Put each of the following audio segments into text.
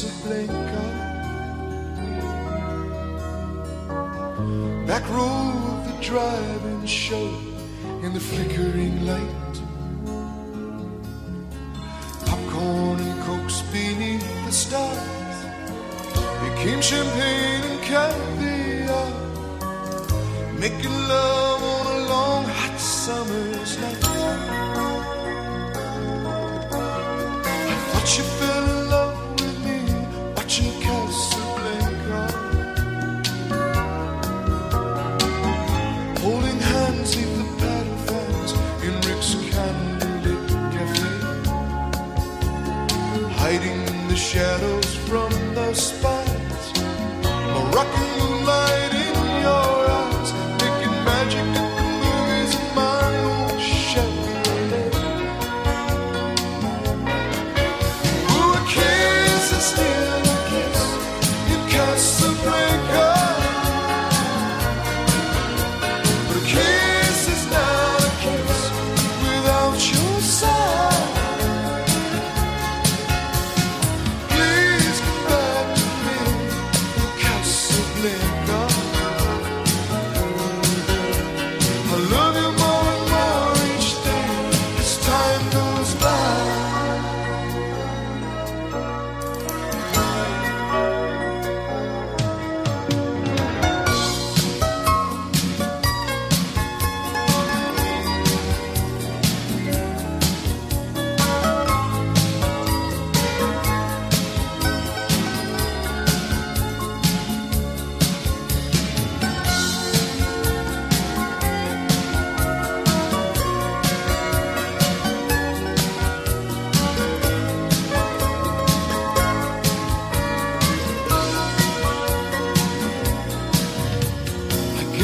simply God. Back row of the drive-in show in the flickering light. Popcorn and cokes beneath the stars became champagne and caviar. Making love on a long hot summer's night. I thought you felt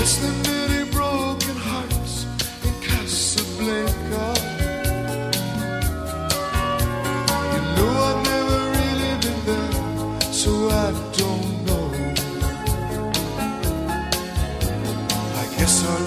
It's the many broken hearts in Casablanca. You know I've never really been there, so I don't know. I guess I'll.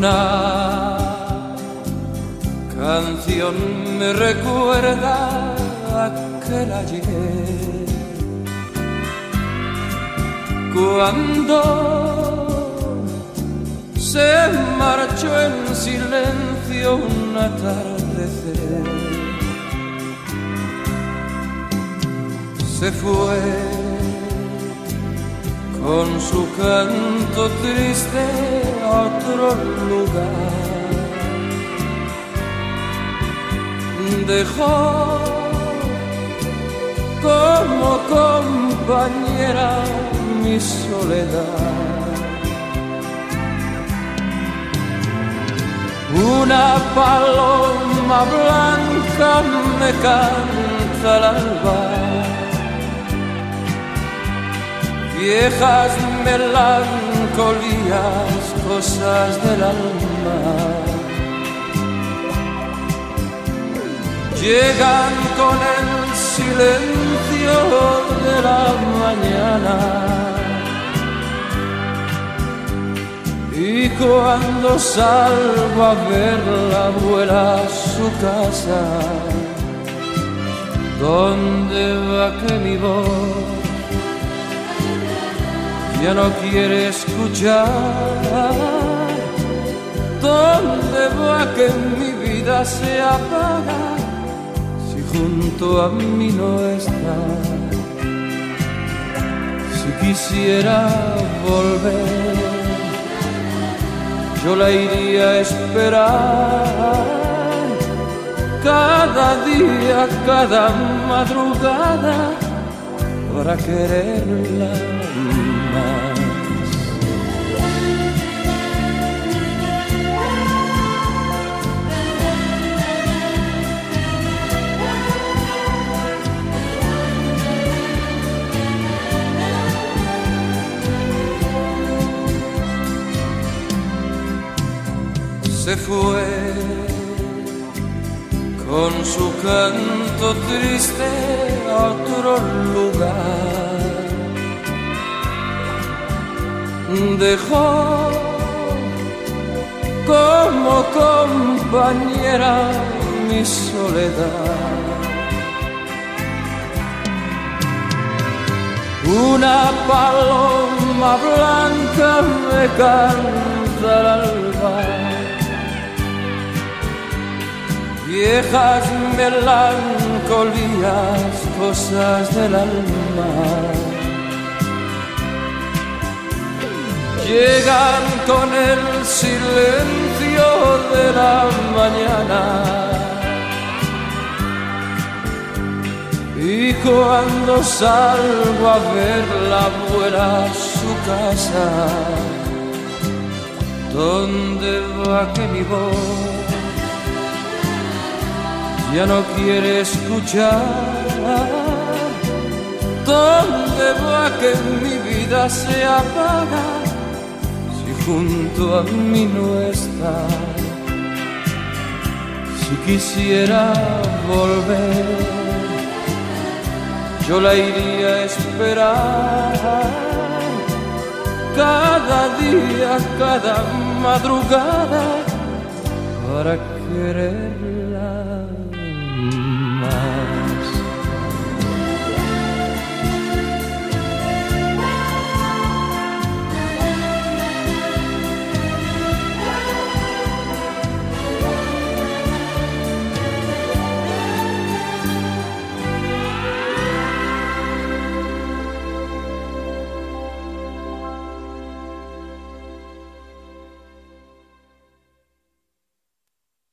Una canción me recuerda aquel ayer cuando se marchó en silencio un atardecer. Se fue con su canto triste a otro lugar. Dejó como compañera mi soledad. Una paloma blanca me canta al alba. Viejas melancolías, cosas del alma. Llegan con el silencio de la mañana. Y cuando salgo a verla vuela a su casa, ¿dónde va que mi voz ya no quiere escuchar? ¿Dónde va que mi vida se apaga si junto a mí no está? Si quisiera volver yo la iría a esperar cada día, cada madrugada para quererla. Se fue con su canto triste a otro lugar. Dejó como compañera mi soledad. Una paloma blanca me canta al alba viejas melancolías, cosas del alma. Llegan con el silencio de la mañana. Y cuando salgo a verla vuela a su casa, ¿dónde va que mi voz? ya no quiere escuchar. ¿Dónde va que mi vida se apaga si junto a mí no está? Si quisiera volver, yo la iría a esperar. Cada día, cada madrugada, para quererla.